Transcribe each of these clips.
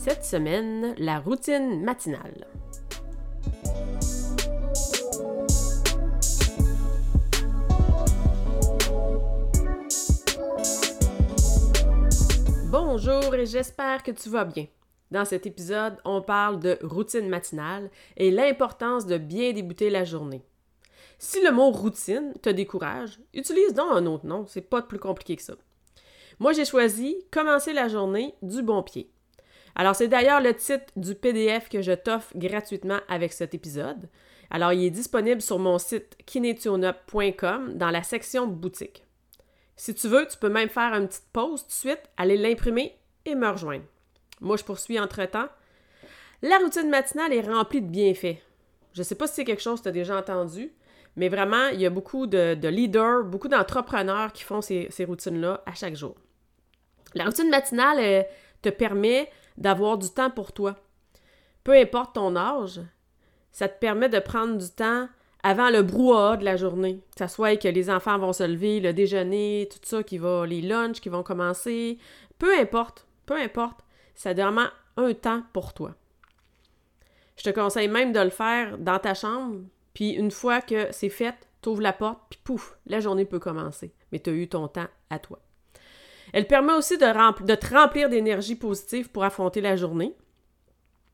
Cette semaine, la routine matinale. Bonjour et j'espère que tu vas bien. Dans cet épisode, on parle de routine matinale et l'importance de bien débuter la journée. Si le mot routine te décourage, utilise donc un autre nom, c'est pas plus compliqué que ça. Moi, j'ai choisi commencer la journée du bon pied. Alors, c'est d'ailleurs le titre du PDF que je t'offre gratuitement avec cet épisode. Alors, il est disponible sur mon site kinetionup.com dans la section boutique. Si tu veux, tu peux même faire une petite pause tout de suite, aller l'imprimer et me rejoindre. Moi, je poursuis entre-temps. La routine matinale est remplie de bienfaits. Je ne sais pas si c'est quelque chose que tu as déjà entendu, mais vraiment, il y a beaucoup de, leaders, beaucoup d'entrepreneurs qui font ces, ces routines-là à chaque jour. La routine matinale te permet d'avoir du temps pour toi. Peu importe ton âge, ça te permet de prendre du temps avant le brouhaha de la journée. Que ce soit que les enfants vont se lever, le déjeuner, tout ça qui va, les lunchs qui vont commencer. Peu importe, peu importe, ça demande un temps pour toi. Je te conseille même de le faire dans ta chambre, puis une fois que c'est fait, tu ouvres la porte, puis pouf, la journée peut commencer. Mais tu as eu ton temps à toi. Elle permet aussi de, te remplir d'énergie positive pour affronter la journée.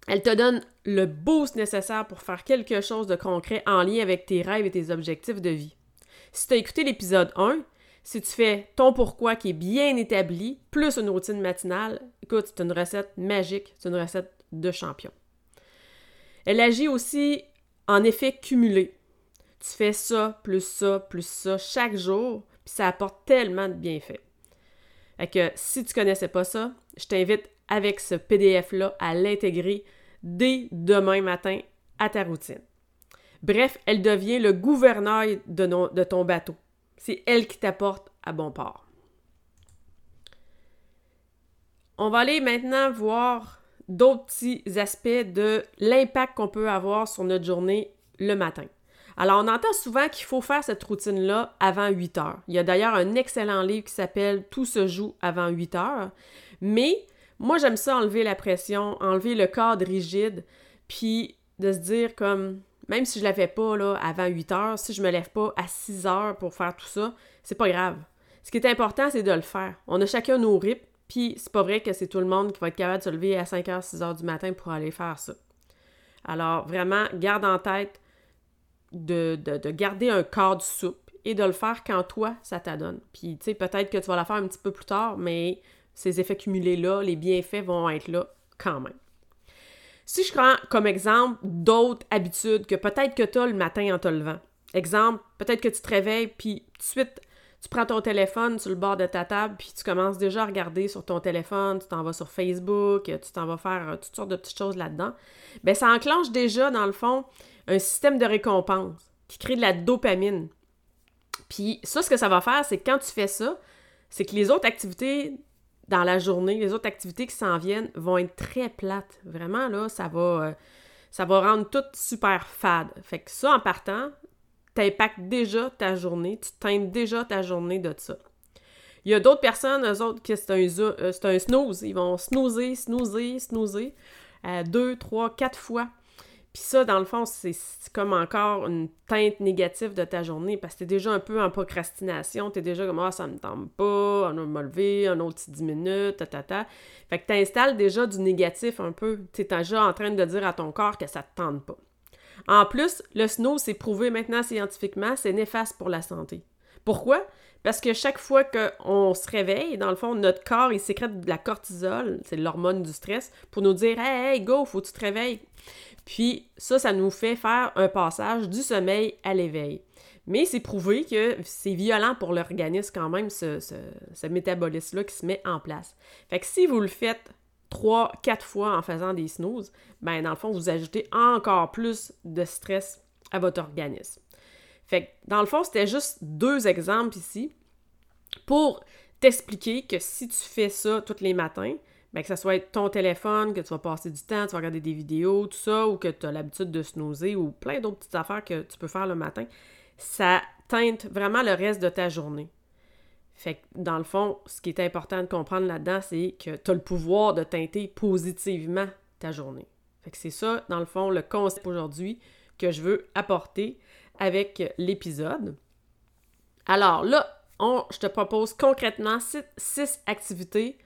Elle te donne le boost nécessaire pour faire quelque chose de concret en lien avec tes rêves et tes objectifs de vie. Si tu as écouté l'épisode 1, si tu fais ton pourquoi qui est bien établi, plus une routine matinale, écoute, c'est une recette magique, c'est une recette de champion. Elle agit aussi en effet cumulé. Tu fais ça, plus ça, plus ça chaque jour, puis ça apporte tellement de bienfaits. Fait que si tu connaissais pas ça, je t'invite avec ce PDF-là à l'intégrer dès demain matin à ta routine. Bref, elle devient le gouvernail de, de ton bateau. C'est elle qui t'apporte à bon port. On va aller maintenant voir d'autres petits aspects de l'impact qu'on peut avoir sur notre journée le matin. Alors, on entend souvent qu'il faut faire cette routine-là avant 8 heures. Il y a d'ailleurs un excellent livre qui s'appelle Tout se joue avant 8 heures. Mais moi, j'aime ça enlever la pression, enlever le cadre rigide, puis de se dire comme, même si je ne la fais pas avant 8 heures, si je me lève pas à 6 heures pour faire tout ça, c'est pas grave. Ce qui est important, c'est de le faire. On a chacun nos rythmes, puis c'est pas vrai que c'est tout le monde qui va être capable de se lever à 5 heures, 6 heures du matin pour aller faire ça. Alors, vraiment, garde en tête de, garder un cadre souple et de le faire quand toi, ça t'adonne. Puis, tu sais, peut-être que tu vas la faire un petit peu plus tard, mais ces effets cumulés-là, les bienfaits vont être là quand même. Si je prends comme exemple d'autres habitudes que peut-être que tu as le matin en te levant. Exemple, peut-être que tu te réveilles, puis tout de suite, tu prends ton téléphone sur le bord de ta table, puis tu commences déjà à regarder sur ton téléphone, tu t'en vas sur Facebook, tu t'en vas faire euh, toutes sortes de petites choses là-dedans. Bien, ça enclenche déjà, dans le fond, un système de récompense qui crée de la dopamine. Puis ça, ce que ça va faire, c'est que quand tu fais ça, c'est que les autres activités dans la journée, les autres activités qui s'en viennent vont être très plates. Vraiment, là, ça va, euh, ça va rendre tout super fade. Fait que ça, en partant, t'impactes déjà ta journée, tu teintes déjà ta journée de ça. Il y a d'autres personnes, eux autres, qui c'est un, euh, un snooze. Ils vont snoozer, snoozer, snoozer, euh, deux, trois, quatre fois. Puis ça, dans le fond, c'est comme encore une teinte négative de ta journée parce que t'es déjà un peu en procrastination. T'es déjà comme, ah, ça me tente pas, on va me lever, un autre 10 minutes, ta, ta, ta. Fait que t'installes déjà du négatif un peu. T'es déjà en train de dire à ton corps que ça te tente pas. En plus, le snow, c'est prouvé maintenant scientifiquement, c'est néfaste pour la santé. Pourquoi? Parce que chaque fois qu'on se réveille, dans le fond, notre corps, il sécrète de la cortisol, c'est l'hormone du stress, pour nous dire Hey, hey, go, faut que tu te réveilles. Puis ça, ça nous fait faire un passage du sommeil à l'éveil. Mais c'est prouvé que c'est violent pour l'organisme quand même, ce, métabolisme-là qui se met en place. Fait que si vous le faites trois, quatre fois en faisant des snooze, ben dans le fond, vous ajoutez encore plus de stress à votre organisme. Fait que dans le fond, c'était juste deux exemples ici pour t'expliquer que si tu fais ça tous les matins, ben que ce soit ton téléphone, que tu vas passer du temps, tu vas regarder des vidéos, tout ça, ou que tu as l'habitude de snoozer, ou plein d'autres petites affaires que tu peux faire le matin, ça teinte vraiment le reste de ta journée. Fait que, dans le fond, ce qui est important de comprendre là-dedans, c'est que tu as le pouvoir de teinter positivement ta journée. Fait que c'est ça, dans le fond, le concept aujourd'hui que je veux apporter avec l'épisode. Alors là, je te propose concrètement six, activités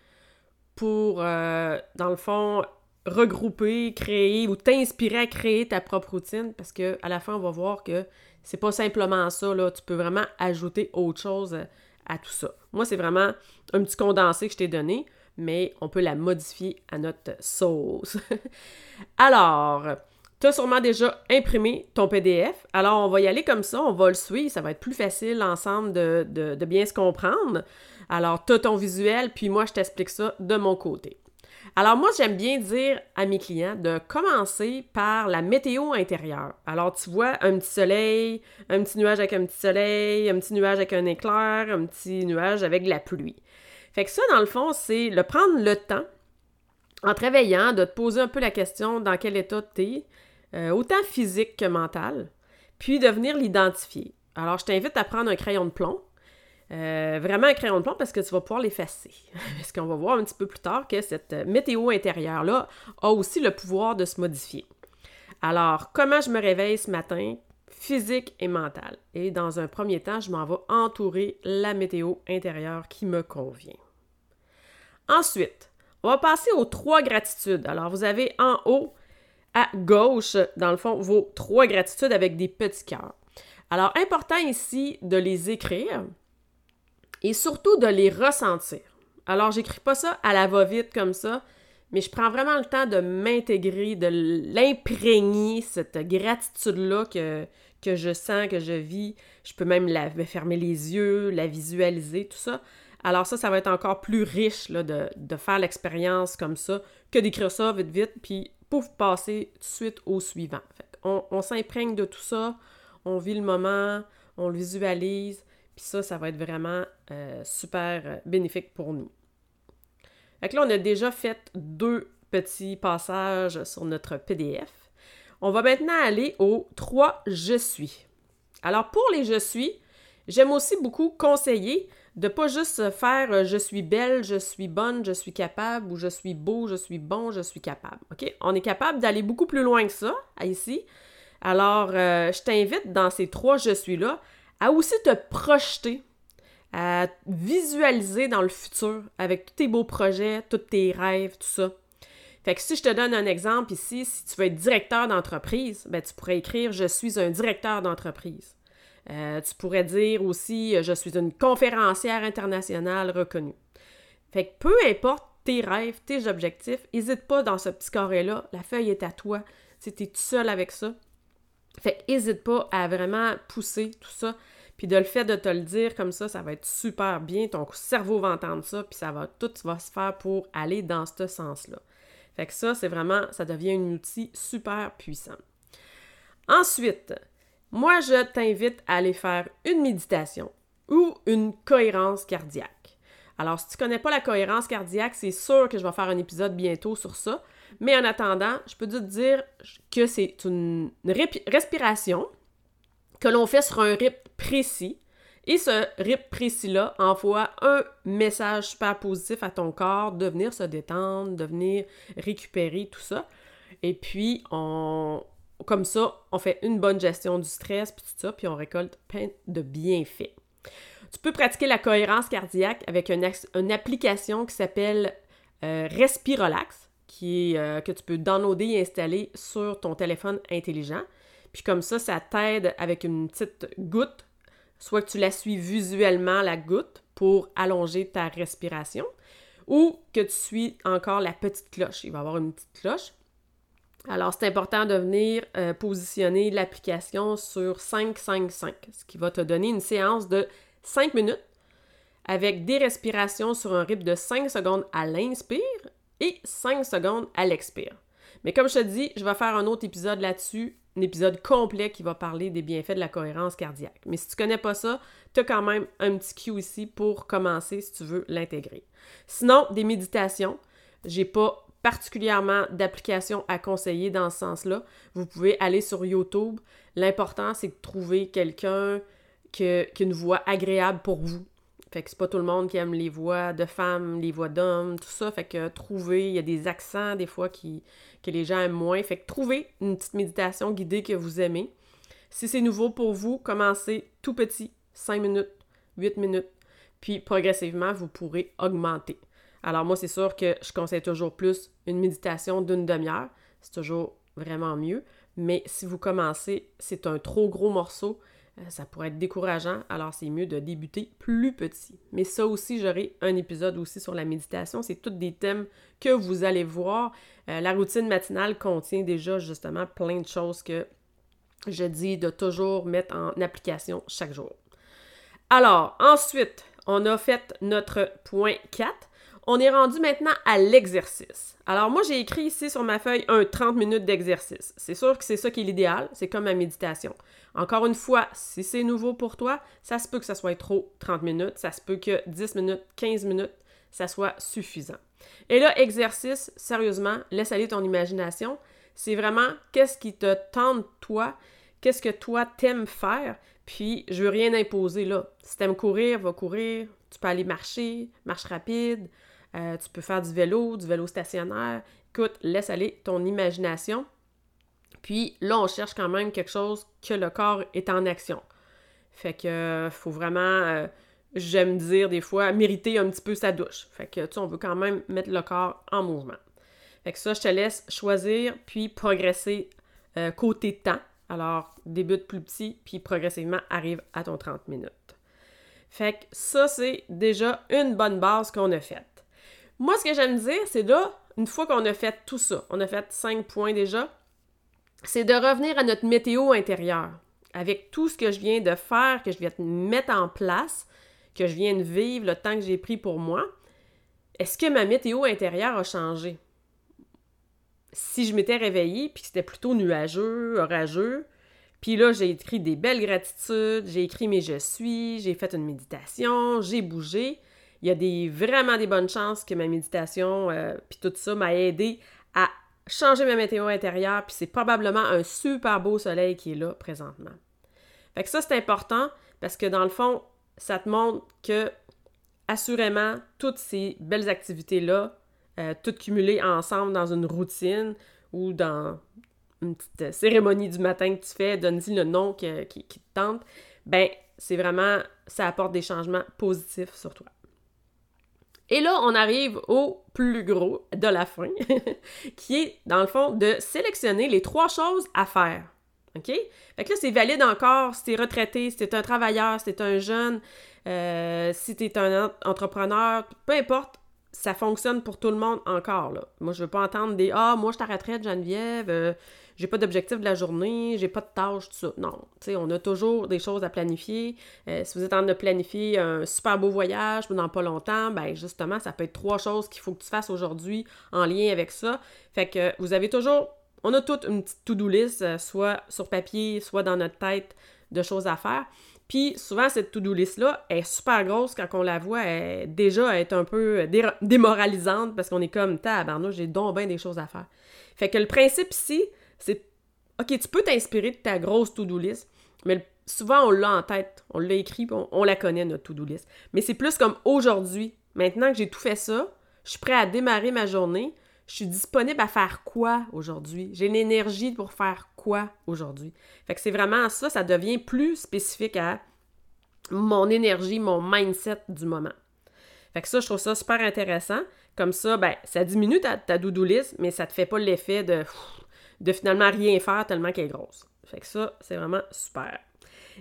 pour, euh, dans le fond, regrouper, créer ou t'inspirer à créer ta propre routine parce que à la fin, on va voir que c'est pas simplement ça, là. Tu peux vraiment ajouter autre chose à tout ça. Moi, c'est vraiment un petit condensé que je t'ai donné, mais on peut la modifier à notre sauce. Alors, tu as sûrement déjà imprimé ton PDF. Alors, on va y aller comme ça, on va le suivre, ça va être plus facile ensemble de, de bien se comprendre. Alors, tu as ton visuel, puis moi, je t'explique ça de mon côté. Alors moi, j'aime bien dire à mes clients de commencer par la météo intérieure. Alors tu vois un petit soleil, un petit nuage avec un petit soleil, un petit nuage avec un éclair, un petit nuage avec de la pluie. Fait que ça, dans le fond, c'est le prendre le temps, en travaillant, de te poser un peu la question dans quel état tu es, euh, autant physique que mental, puis de venir l'identifier. Alors, je t'invite à prendre un crayon de plomb, euh, vraiment un crayon de plomb parce que tu vas pouvoir l'effacer. parce qu'on va voir un petit peu plus tard que cette météo intérieure-là a aussi le pouvoir de se modifier. Alors, comment je me réveille ce matin? Physique et mental? Et dans un premier temps, je m'en vais entourer la météo intérieure qui me convient. Ensuite, on va passer aux trois gratitudes. Alors, vous avez en haut à gauche, dans le fond, vos trois gratitudes avec des petits cœurs. Alors, important ici de les écrire et surtout de les ressentir. Alors, j'écris pas ça à la va-vite comme ça, mais je prends vraiment le temps de m'intégrer, de l'imprégner, cette gratitude-là que, que je sens, que je vis. Je peux même fermer les yeux, la visualiser, tout ça. Alors ça, ça va être encore plus riche de, faire l'expérience comme ça que d'écrire ça vite, vite, puis pouf, passer tout de suite au suivant. on, on s'imprègne de tout ça, on vit le moment, on le visualise, puis ça, ça va être vraiment euh, super euh, bénéfique pour nous. Fait là, on a déjà fait deux petits passages sur notre PDF. On va maintenant aller aux trois je suis. Alors pour les je suis, j'aime aussi beaucoup conseiller de pas juste faire euh, je suis belle, je suis bonne, je suis capable ou je suis beau, je suis bon, je suis capable. OK? On est capable d'aller beaucoup plus loin que ça ici. Alors, je t'invite dans ces trois je suis-là à aussi te projeter, à visualiser dans le futur avec tous tes beaux projets, tous tes rêves, tout ça. Fait que si je te donne un exemple ici, si tu veux être directeur d'entreprise, ben tu pourrais écrire Je suis un directeur d'entreprise. Euh, tu pourrais dire aussi Je suis une conférencière internationale reconnue. Fait que peu importe tes rêves, tes objectifs, n'hésite pas dans ce petit carré-là. La feuille est à toi. Tu es tout seul avec ça. Fait n'hésite pas à vraiment pousser tout ça. Puis de le fait de te le dire comme ça, ça va être super bien. Ton cerveau va entendre ça, puis ça va tout va se faire pour aller dans ce sens-là. Fait que ça, c'est vraiment, ça devient un outil super puissant. Ensuite, moi, je t'invite à aller faire une méditation ou une cohérence cardiaque. Alors, si tu connais pas la cohérence cardiaque, c'est sûr que je vais faire un épisode bientôt sur ça. Mais en attendant, je peux te dire que c'est une respiration que l'on fait sur un rythme précis. Et ce rythme précis-là envoie un message super positif à ton corps de venir se détendre, de venir récupérer tout ça. Et puis, on, comme ça, on fait une bonne gestion du stress, puis tout ça, puis on récolte plein de bienfaits. Tu peux pratiquer la cohérence cardiaque avec une, application qui s'appelle euh, Respirolax, euh, que tu peux downloader et installer sur ton téléphone intelligent. Puis comme ça, ça t'aide avec une petite goutte, soit que tu la suis visuellement, la goutte, pour allonger ta respiration, ou que tu suis encore la petite cloche. Il va y avoir une petite cloche. Alors, c'est important de venir euh, positionner l'application sur 5-5-5, ce qui va te donner une séance de 5 minutes avec des respirations sur un rythme de 5 secondes à l'inspire et 5 secondes à l'expire. Mais comme je te dis, je vais faire un autre épisode là-dessus, un épisode complet qui va parler des bienfaits de la cohérence cardiaque. Mais si tu connais pas ça, tu as quand même un petit cue ici pour commencer si tu veux l'intégrer. Sinon, des méditations. J'ai pas particulièrement d'applications à conseiller dans ce sens-là. Vous pouvez aller sur YouTube. L'important, c'est de trouver quelqu'un qui a une voix agréable pour vous. Fait que c'est pas tout le monde qui aime les voix de femmes, les voix d'hommes, tout ça. Fait que trouver, il y a des accents des fois qui, que les gens aiment moins. Fait que trouver une petite méditation guidée que vous aimez. Si c'est nouveau pour vous, commencez tout petit, 5 minutes, 8 minutes, puis progressivement, vous pourrez augmenter. Alors moi, c'est sûr que je conseille toujours plus une méditation d'une demi-heure. C'est toujours vraiment mieux. Mais si vous commencez, c'est un trop gros morceau, euh, ça pourrait être décourageant, alors c'est mieux de débuter plus petit. Mais ça aussi, j'aurai un épisode aussi sur la méditation. C'est tous des thèmes que vous allez voir. Euh, la routine matinale contient déjà justement plein de choses que je dis de toujours mettre en application chaque jour. Alors, ensuite, on a fait notre point 4. On est rendu maintenant à l'exercice. Alors moi, j'ai écrit ici sur ma feuille un 30 minutes d'exercice. C'est sûr que c'est ça qui est l'idéal, c'est comme ma méditation. Encore une fois, si c'est nouveau pour toi, ça se peut que ça soit trop 30 minutes, ça se peut que 10 minutes, 15 minutes, ça soit suffisant. Et là, exercice, sérieusement, laisse aller ton imagination. C'est vraiment qu'est-ce qui te tente toi, qu'est-ce que toi t'aimes faire, puis je veux rien imposer là. Si t'aimes courir, va courir, tu peux aller marcher, marche rapide, euh, tu peux faire du vélo, du vélo stationnaire. Écoute, laisse aller ton imagination. Puis là, on cherche quand même quelque chose que le corps est en action. Fait que euh, faut vraiment, euh, j'aime dire des fois, mériter un petit peu sa douche. Fait que tu sais, on veut quand même mettre le corps en mouvement. Fait que ça, je te laisse choisir, puis progresser côté temps. Alors, débute plus petit, puis progressivement arrive à ton 30 minutes. Fait que ça, c'est déjà une bonne base qu'on a faite. Moi, ce que j'aime dire, c'est là, une fois qu'on a fait tout ça, on a fait cinq points déjà, c'est de revenir à notre météo intérieure. Avec tout ce que je viens de faire, que je viens de mettre en place, que je viens de vivre, le temps que j'ai pris pour moi, est-ce que ma météo intérieure a changé? Si je m'étais réveillée puis que c'était plutôt nuageux, orageux, puis là, j'ai écrit des belles gratitudes, j'ai écrit mes je suis, j'ai fait une méditation, j'ai bougé, il y a vraiment des bonnes chances que ma méditation, euh, puis tout ça m'a aidé à changer ma météo intérieure, puis c'est probablement un super beau soleil qui est là présentement. Fait que ça, c'est important parce que dans le fond, ça te montre que, assurément, toutes ces belles activités-là, euh, toutes cumulées ensemble dans une routine ou dans une petite cérémonie du matin que tu fais, donne-y le nom qui, qui te tente, ben, c'est vraiment, ça apporte des changements positifs sur toi. Et là, on arrive au plus gros de la fin, qui est, dans le fond, de sélectionner les trois choses à faire. OK? Fait que là, c'est valide encore si t'es retraité, si t'es un travailleur, si t'es un jeune, euh, si t'es un entrepreneur, peu importe, ça fonctionne pour tout le monde encore. Moi, je veux pas entendre des « Ah, moi, je suis à Geneviève, euh, j'ai pas d'objectif de la journée, j'ai pas de tâches, tout ça. Non, tu sais, on a toujours des choses à planifier. Euh, si vous êtes en train de planifier un super beau voyage dans pas longtemps, ben justement, ça peut être trois choses qu'il faut que tu fasses aujourd'hui en lien avec ça. Fait que vous avez toujours, on a toute une petite to-do list, euh, soit sur papier, soit dans notre tête de choses à faire. Puis souvent, cette to-do list-là est super grosse quand on la voit, déjà est un peu démoralisante parce qu'on est comme, tabarnouche, j'ai donc bien des choses à faire. Fait que le principe ici, c'est OK, tu peux t'inspirer de ta grosse to-do list, mais souvent on l'a en tête, on l'a écrit, on, on, la connaît notre to-do list. Mais c'est plus comme aujourd'hui, maintenant que j'ai tout fait ça, je suis prêt à démarrer ma journée, je suis disponible à faire quoi aujourd'hui? J'ai l'énergie pour faire quoi aujourd'hui? Fait que c'est vraiment ça, ça devient plus spécifique à mon énergie, mon mindset du moment. Fait que ça, je trouve ça super intéressant. Comme ça, ben, ça diminue ta, ta do list, mais ça te fait pas l'effet de de finalement rien faire tellement qu'elle est grosse. Fait que ça, c'est vraiment super.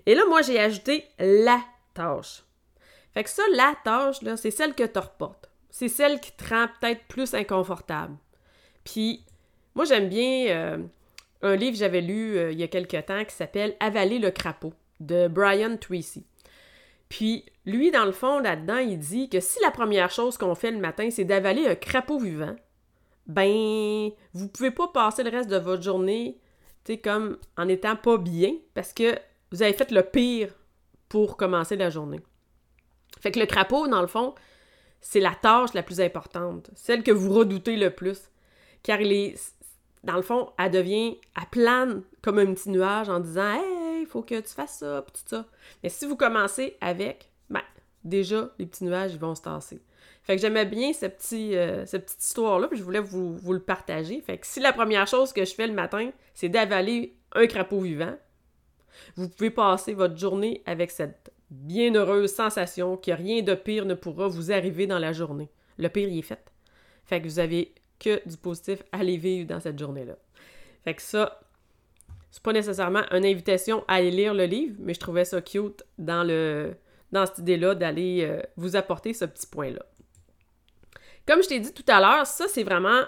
Et là, moi, j'ai ajouté la tâche. Fait que ça, la tâche, là, c'est celle que tu. C'est celle qui te rend peut-être plus inconfortable. Puis, Moi, j'aime bien euh, un livre que j'avais lu euh, il y a quelque temps qui s'appelle Avaler le crapaud de Brian Tracy. Puis, lui, dans le fond, là-dedans, il dit que si la première chose qu'on fait le matin, c'est d'avaler un crapaud vivant, ben, vous pouvez pas passer le reste de votre journée, tu comme en étant pas bien, parce que vous avez fait le pire pour commencer la journée. Fait que le crapaud, dans le fond, c'est la tâche la plus importante, celle que vous redoutez le plus. Car il est, dans le fond, elle devient, elle plane comme un petit nuage en disant Hey, il faut que tu fasses ça, pis tout ça. Mais si vous commencez avec, ben, déjà, les petits nuages, vont se tasser. Fait que j'aimais bien euh, cette petite histoire-là, puis je voulais vous, le partager. Fait que si la première chose que je fais le matin, c'est d'avaler un crapaud vivant, vous pouvez passer votre journée avec cette bienheureuse sensation que rien de pire ne pourra vous arriver dans la journée. Le pire, il est fait. Fait que vous avez que du positif à aller vivre dans cette journée-là. Fait que ça, c'est pas nécessairement une invitation à aller lire le livre, mais je trouvais ça cute dans, le, dans cette idée-là d'aller euh, vous apporter ce petit point-là. Comme je t'ai dit tout à l'heure, ça, c'est vraiment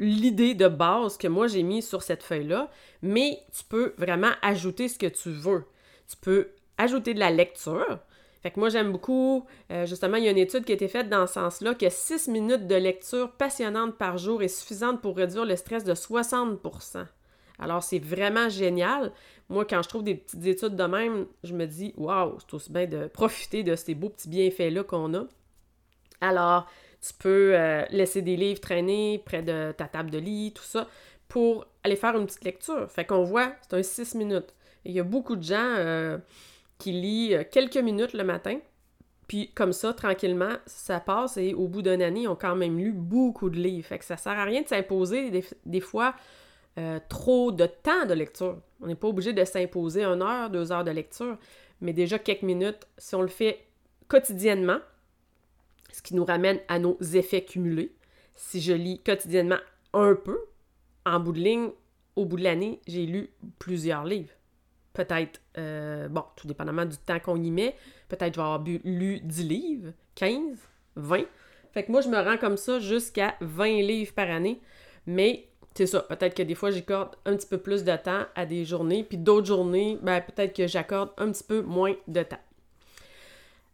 l'idée de base que moi j'ai mis sur cette feuille-là, mais tu peux vraiment ajouter ce que tu veux. Tu peux ajouter de la lecture. Fait que moi j'aime beaucoup, euh, justement, il y a une étude qui a été faite dans ce sens-là, que 6 minutes de lecture passionnante par jour est suffisante pour réduire le stress de 60 alors, c'est vraiment génial. Moi, quand je trouve des petites études de même, je me dis, waouh, c'est aussi bien de profiter de ces beaux petits bienfaits-là qu'on a. Alors, tu peux euh, laisser des livres traîner près de ta table de lit, tout ça, pour aller faire une petite lecture. Fait qu'on voit, c'est un 6 minutes. il y a beaucoup de gens euh, qui lisent euh, quelques minutes le matin, puis comme ça, tranquillement, ça passe et au bout d'une année, ils ont quand même lu beaucoup de livres. Fait que ça sert à rien de s'imposer des, fois trop de temps de lecture. On n'est pas obligé de s'imposer une heure, deux heures de lecture, mais déjà quelques minutes, si on le fait quotidiennement, ce qui nous ramène à nos effets cumulés. Si je lis quotidiennement un peu, en bout de ligne, au bout de l'année, j'ai lu plusieurs livres. Peut-être, euh, bon, tout dépendamment du temps qu'on y met, peut-être je vais avoir lu 10 livres, 15, 20. Fait que moi, je me rends comme ça jusqu'à 20 livres par année. Mais c'est ça, peut-être que des fois, j'accorde un petit peu plus de temps à des journées, puis d'autres journées, ben, peut-être que j'accorde un petit peu moins de temps.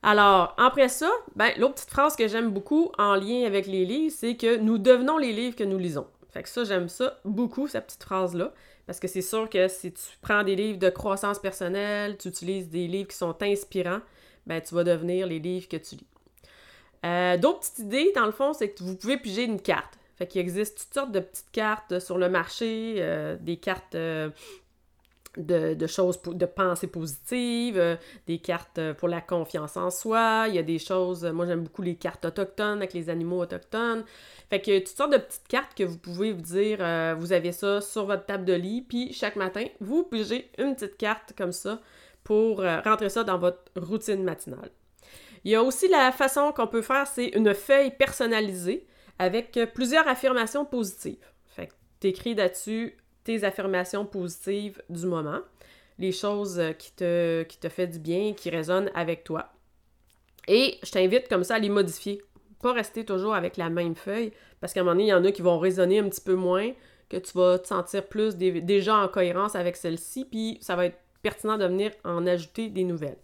Alors, après ça, ben, l'autre petite phrase que j'aime beaucoup en lien avec les livres, c'est que nous devenons les livres que nous lisons. Fait que ça, j'aime ça beaucoup, cette petite phrase-là. Parce que c'est sûr que si tu prends des livres de croissance personnelle, tu utilises des livres qui sont inspirants, ben, tu vas devenir les livres que tu lis. Euh, d'autres petites idées, dans le fond, c'est que vous pouvez piger une carte. Fait qu'il existe toutes sortes de petites cartes sur le marché, euh, des cartes euh, de, choses, de pensées positives, euh, des cartes euh, pour la confiance en soi, il y a des choses, moi j'aime beaucoup les cartes autochtones avec les animaux autochtones. Fait que toutes sortes de petites cartes que vous pouvez vous dire, euh, vous avez ça sur votre table de lit, puis chaque matin, vous pigez une petite carte comme ça pour rentrer ça dans votre routine matinale. Il y a aussi la façon qu'on peut faire, c'est une feuille personnalisée avec plusieurs affirmations positives. Fait que tu écris là-dessus tes affirmations positives du moment, les choses qui te, qui te fait du bien, qui résonnent avec toi. Et je t'invite comme ça à les modifier. Pas rester toujours avec la même feuille, parce qu'à un moment donné, il y en a qui vont résonner un petit peu moins, que tu vas te sentir plus déjà en cohérence avec celle-ci, puis ça va être pertinent de venir en ajouter des nouvelles.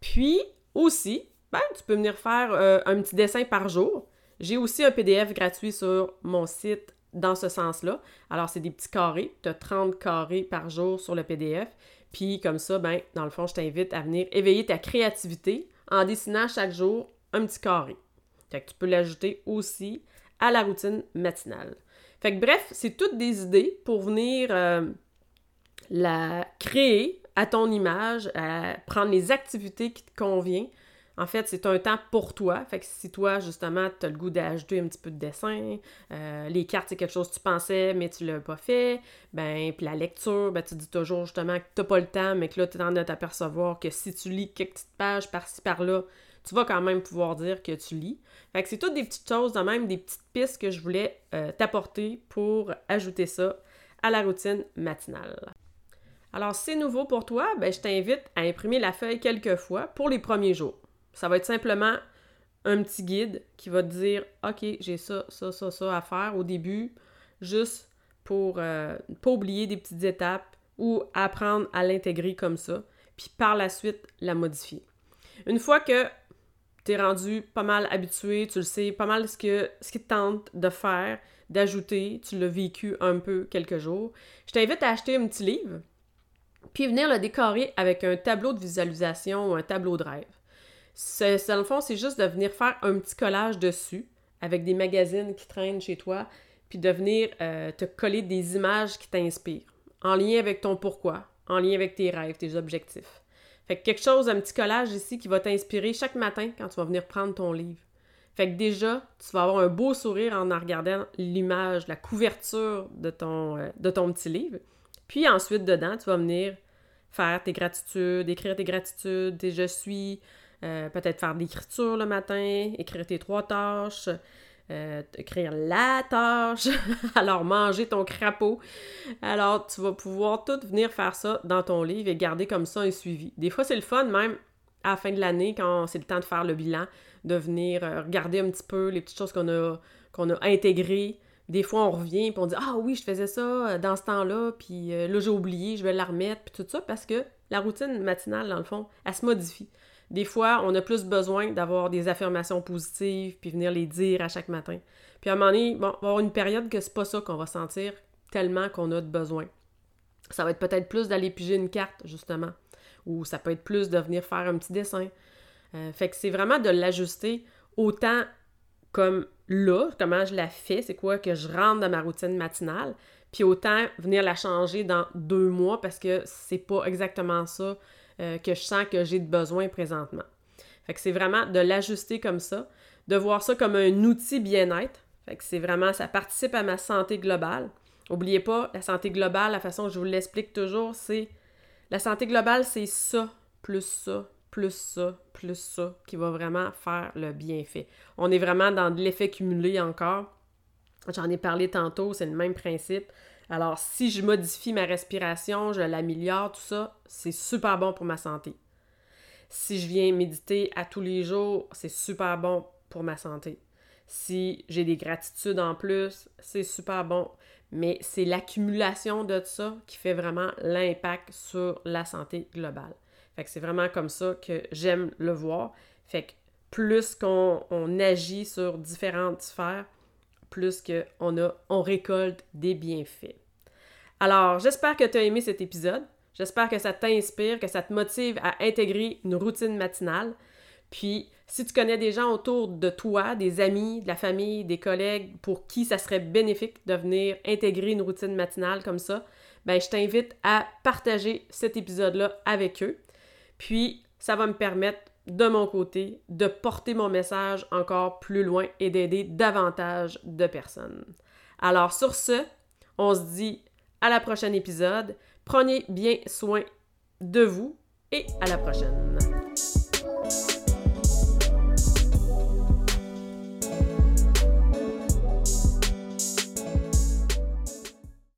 Puis aussi, ben, tu peux venir faire euh, un petit dessin par jour. J'ai aussi un PDF gratuit sur mon site dans ce sens-là. Alors, c'est des petits carrés. Tu as 30 carrés par jour sur le PDF. Puis, comme ça, ben, dans le fond, je t'invite à venir éveiller ta créativité en dessinant chaque jour un petit carré. Fait que tu peux l'ajouter aussi à la routine matinale. Fait que bref, c'est toutes des idées pour venir euh, la créer à ton image, prendre les activités qui te conviennent en fait, c'est un temps pour toi. Fait que si toi, justement, tu as le goût d'ajouter un petit peu de dessin, euh, les cartes, c'est quelque chose que tu pensais, mais tu l'as pas fait, ben, puis la lecture, ben, tu dis toujours, justement, que t'as pas le temps, mais que là, tu en train de t'apercevoir que si tu lis quelques petites pages par-ci, par-là, tu vas quand même pouvoir dire que tu lis. Fait que c'est toutes des petites choses, de même des petites pistes que je voulais euh, t'apporter pour ajouter ça à la routine matinale. Alors, si c'est nouveau pour toi, ben, je t'invite à imprimer la feuille quelques fois pour les premiers jours. Ça va être simplement un petit guide qui va te dire OK, j'ai ça, ça, ça, ça à faire au début, juste pour ne pas oublier des petites étapes ou apprendre à l'intégrer comme ça, puis par la suite la modifier. Une fois que tu es rendu pas mal habitué, tu le sais, pas mal ce, que, ce qui te tente de faire, d'ajouter, tu l'as vécu un peu quelques jours, je t'invite à acheter un petit livre, puis venir le décorer avec un tableau de visualisation ou un tableau de rêve. Dans le fond, c'est juste de venir faire un petit collage dessus avec des magazines qui traînent chez toi, puis de venir euh, te coller des images qui t'inspirent, en lien avec ton pourquoi, en lien avec tes rêves, tes objectifs. Fait que quelque chose, un petit collage ici qui va t'inspirer chaque matin quand tu vas venir prendre ton livre. Fait que déjà, tu vas avoir un beau sourire en regardant l'image, la couverture de ton, euh, de ton petit livre. Puis ensuite, dedans, tu vas venir faire tes gratitudes, écrire tes gratitudes, tes je suis, euh, peut-être faire de l'écriture le matin, écrire tes trois tâches, euh, écrire la tâche, alors manger ton crapaud. Alors, tu vas pouvoir tout venir faire ça dans ton livre et garder comme ça un suivi. Des fois, c'est le fun, même à la fin de l'année, quand c'est le temps de faire le bilan, de venir euh, regarder un petit peu les petites choses qu'on a, qu'on a intégrées. Des fois, on revient et on dit Ah oui, je faisais ça dans ce temps-là, puis là, j'ai oublié, je vais la remettre, puis tout ça, parce que la routine matinale, dans le fond, elle se modifie. Des fois, on a plus besoin d'avoir des affirmations positives, puis venir les dire à chaque matin. Puis à un moment donné, on va avoir une période que c'est pas ça qu'on va sentir tellement qu'on a de besoin. Ça va être peut-être plus d'aller piger une carte, justement. Ou ça peut être plus de venir faire un petit dessin. Euh, fait que c'est vraiment de l'ajuster autant comme là, comment je la fais, c'est quoi que je rentre dans ma routine matinale, puis autant venir la changer dans deux mois parce que c'est pas exactement ça euh, que je sens que j'ai de besoin présentement. Fait que c'est vraiment de l'ajuster comme ça, de voir ça comme un outil bien-être. Fait que c'est vraiment, ça participe à ma santé globale. Oubliez pas, la santé globale, la façon que je vous l'explique toujours, c'est la santé globale, c'est ça, plus ça, plus ça, plus ça, qui va vraiment faire le bienfait. On est vraiment dans de l'effet cumulé encore. J'en ai parlé tantôt, c'est le même principe. Alors, si je modifie ma respiration, je l'améliore, tout ça, c'est super bon pour ma santé. Si je viens méditer à tous les jours, c'est super bon pour ma santé. Si j'ai des gratitudes en plus, c'est super bon. Mais c'est l'accumulation de ça qui fait vraiment l'impact sur la santé globale. Fait que c'est vraiment comme ça que j'aime le voir. Fait que plus qu'on agit sur différentes sphères, plus qu'on on récolte des bienfaits. Alors, j'espère que tu as aimé cet épisode. J'espère que ça t'inspire, que ça te motive à intégrer une routine matinale. Puis, si tu connais des gens autour de toi, des amis, de la famille, des collègues pour qui ça serait bénéfique de venir intégrer une routine matinale comme ça, ben je t'invite à partager cet épisode-là avec eux. Puis, ça va me permettre de mon côté, de porter mon message encore plus loin et d'aider davantage de personnes. Alors sur ce, on se dit à la prochaine épisode. Prenez bien soin de vous et à la prochaine.